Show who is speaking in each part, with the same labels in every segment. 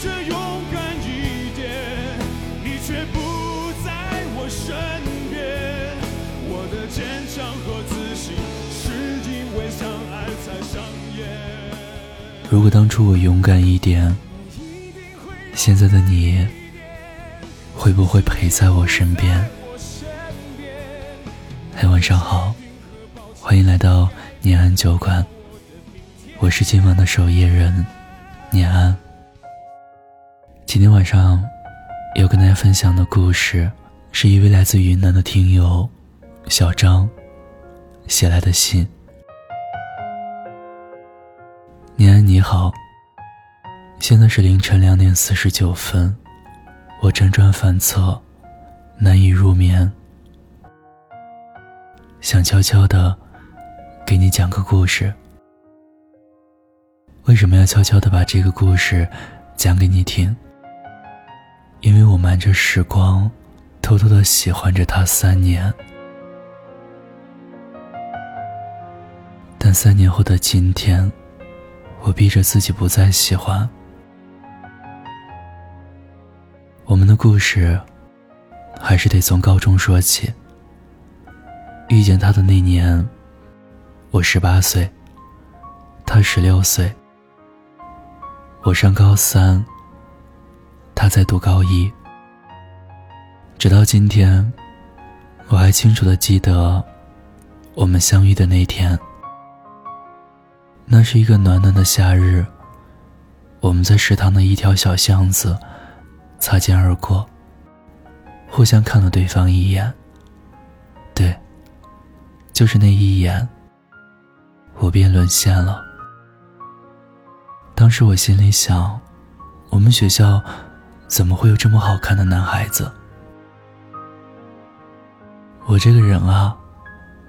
Speaker 1: 却勇敢一点，你却不在我身边。我的坚强和自信，是因为相爱才上演。
Speaker 2: 如果当初我勇敢一点，现在的你会不会陪在我身边？嗨，晚上好，欢迎来到念安酒馆，我是今晚的守夜人念安。今天晚上要跟大家分享的故事，是一位来自云南的听友小张写来的信。念安你好。现在是凌晨两点四十九分，我辗转反侧，难以入眠。想悄悄的给你讲个故事。为什么要悄悄的把这个故事讲给你听？瞒着时光，偷偷的喜欢着他三年。但三年后的今天，我逼着自己不再喜欢。我们的故事，还是得从高中说起。遇见他的那年，我十八岁，他十六岁。我上高三，他在读高一。直到今天，我还清楚的记得我们相遇的那天。那是一个暖暖的夏日，我们在食堂的一条小巷子。擦肩而过，互相看了对方一眼。对，就是那一眼，我便沦陷了。当时我心里想，我们学校怎么会有这么好看的男孩子？我这个人啊，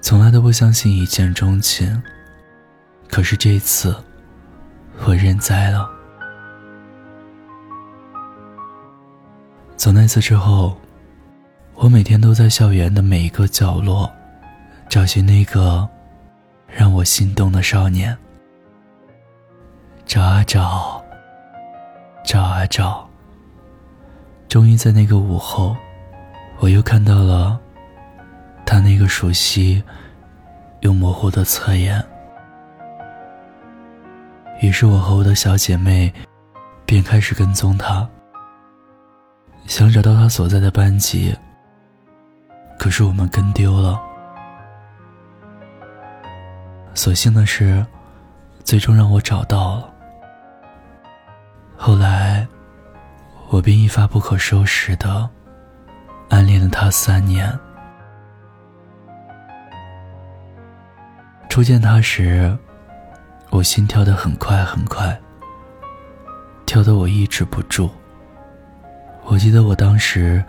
Speaker 2: 从来都不相信一见钟情。可是这次，我认栽了。从那次之后，我每天都在校园的每一个角落，找寻那个让我心动的少年。找啊找，找啊找，终于在那个午后，我又看到了他那个熟悉又模糊的侧颜。于是我和我的小姐妹便开始跟踪他。想找到他所在的班级，可是我们跟丢了。所幸的是，最终让我找到了。后来，我便一发不可收拾的暗恋了他三年。初见他时，我心跳得很快很快，跳得我抑制不住。我记得我当时，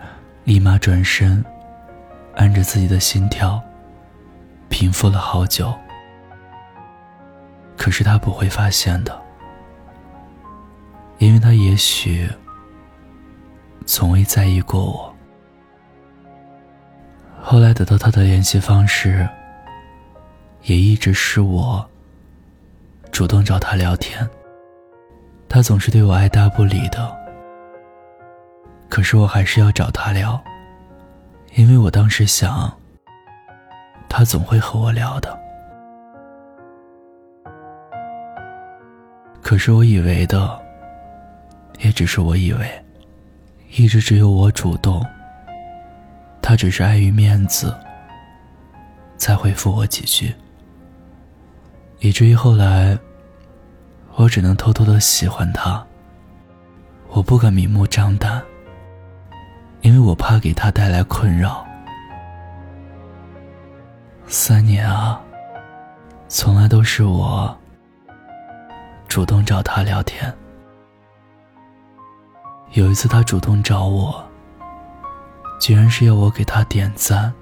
Speaker 2: 立马转身，按着自己的心跳，平复了好久。可是他不会发现的，因为他也许从未在意过我。后来得到他的联系方式，也一直是我主动找他聊天，他总是对我爱答不理的。可是我还是要找他聊，因为我当时想，他总会和我聊的。可是我以为的，也只是我以为，一直只有我主动，他只是碍于面子，才回复我几句，以至于后来，我只能偷偷的喜欢他，我不敢明目张胆。因为我怕给他带来困扰。三年啊，从来都是我主动找他聊天。有一次他主动找我，居然是要我给他点赞。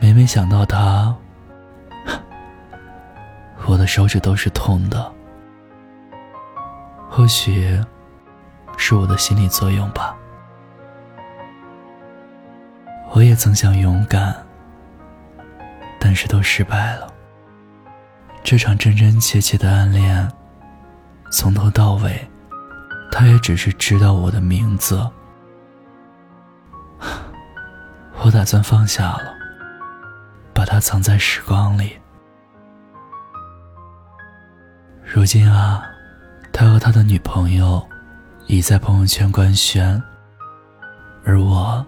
Speaker 2: 每每想到他，我的手指都是痛的。或许是我的心理作用吧。我也曾想勇敢，但是都失败了。这场真真切切的暗恋，从头到尾他也只是知道我的名字。我打算放下了，把它藏在时光里。如今啊，他和他的女朋友已在朋友圈官宣，而我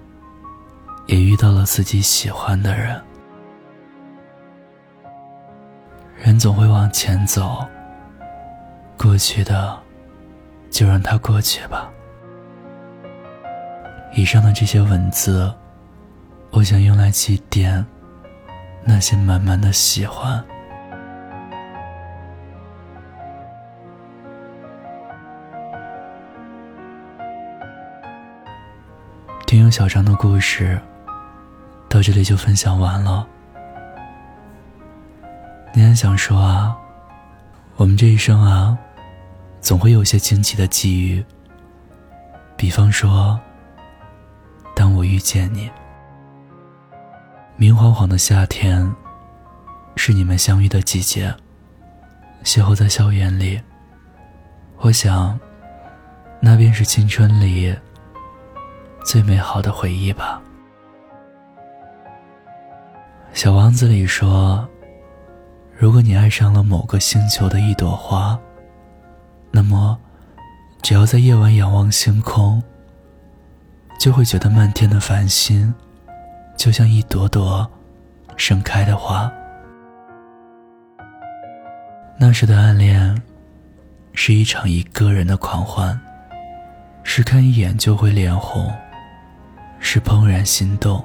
Speaker 2: 也遇到了自己喜欢的人。人总会往前走，过去的就让它过去吧。以上的这些文字，我想用来祭奠那些满满的喜欢。小张的故事到这里就分享完了。你还想说啊，我们这一生啊，总会有些惊奇的际遇。比方说，当我遇见你，明晃晃的夏天，是你们相遇的季节。邂逅在校园里，我想，那便是青春里。最美好的回忆吧。小王子里说：“如果你爱上了某个星球的一朵花，那么，只要在夜晚仰望星空，就会觉得漫天的繁星，就像一朵朵盛开的花。那时的暗恋，是一场一个人的狂欢，是看一眼就会脸红。”是怦然心动，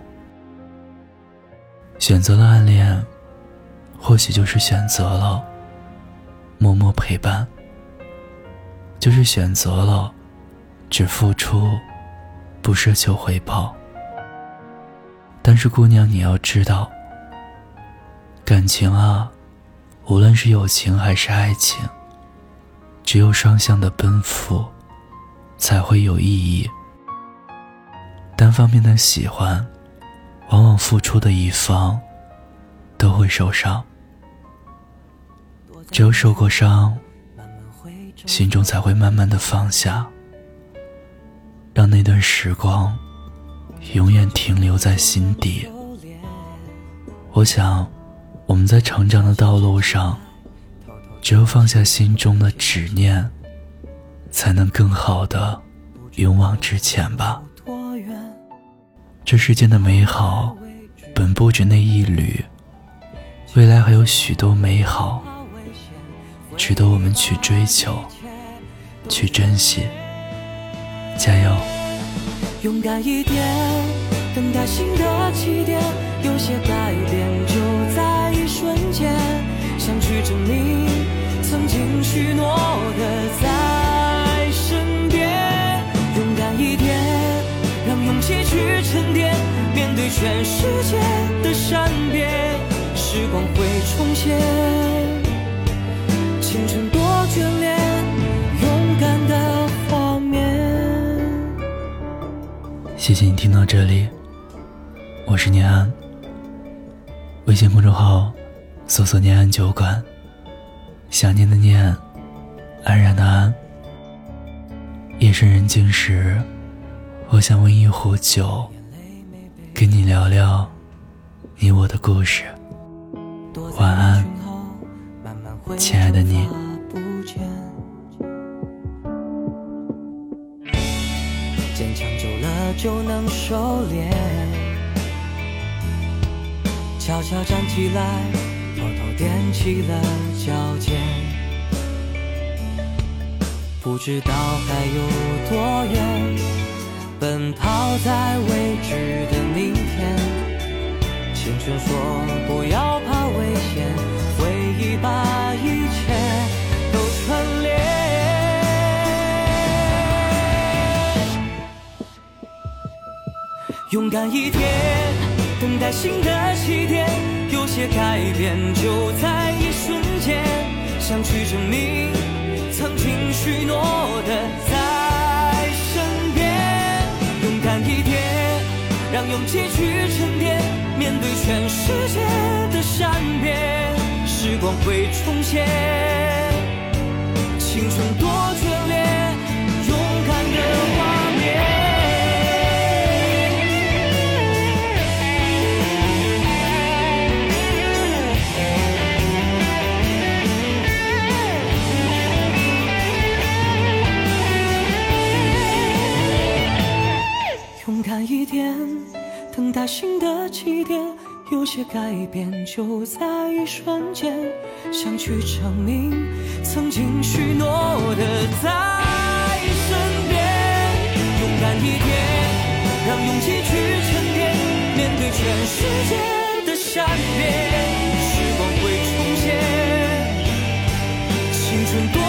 Speaker 2: 选择了暗恋，或许就是选择了默默陪伴，就是选择了只付出，不奢求回报。但是姑娘，你要知道，感情啊，无论是友情还是爱情，只有双向的奔赴，才会有意义。单方面的喜欢，往往付出的一方都会受伤。只有受过伤，心中才会慢慢的放下，让那段时光永远停留在心底。我想，我们在成长的道路上，只有放下心中的执念，才能更好的勇往直前吧。这世间的美好，本不止那一缕，未来还有许多美好，值得我们去追求，去珍惜。加油！
Speaker 3: 勇敢一点，等待新的起点，有些改变就在一瞬间，想去证明曾经许诺的再面对全世界的善变，时光会重现，青春多眷恋，勇敢的画面。
Speaker 2: 谢谢你听到这里，我是念安。微信公众号搜索“念安酒馆”，想念的念，安然的安。夜深人静时，我想温一壶酒。跟你聊聊你我的故事，晚安，亲爱的你。
Speaker 3: 坚强久了就能收敛，悄悄站起来，偷偷踮起了脚尖，不知道还有多远。奔跑在未知的明天，青春说不要怕危险，回忆把一切都串联。勇敢一点，等待新的起点，有些改变就在一瞬间，想去证明曾经许诺的让勇气去沉淀，面对全世界的善变，时光会重现，青春多绝有些改变就在一瞬间想去证明曾经许诺的在身边勇敢一点让勇气去沉淀面对全世界的善变时光会重现青春多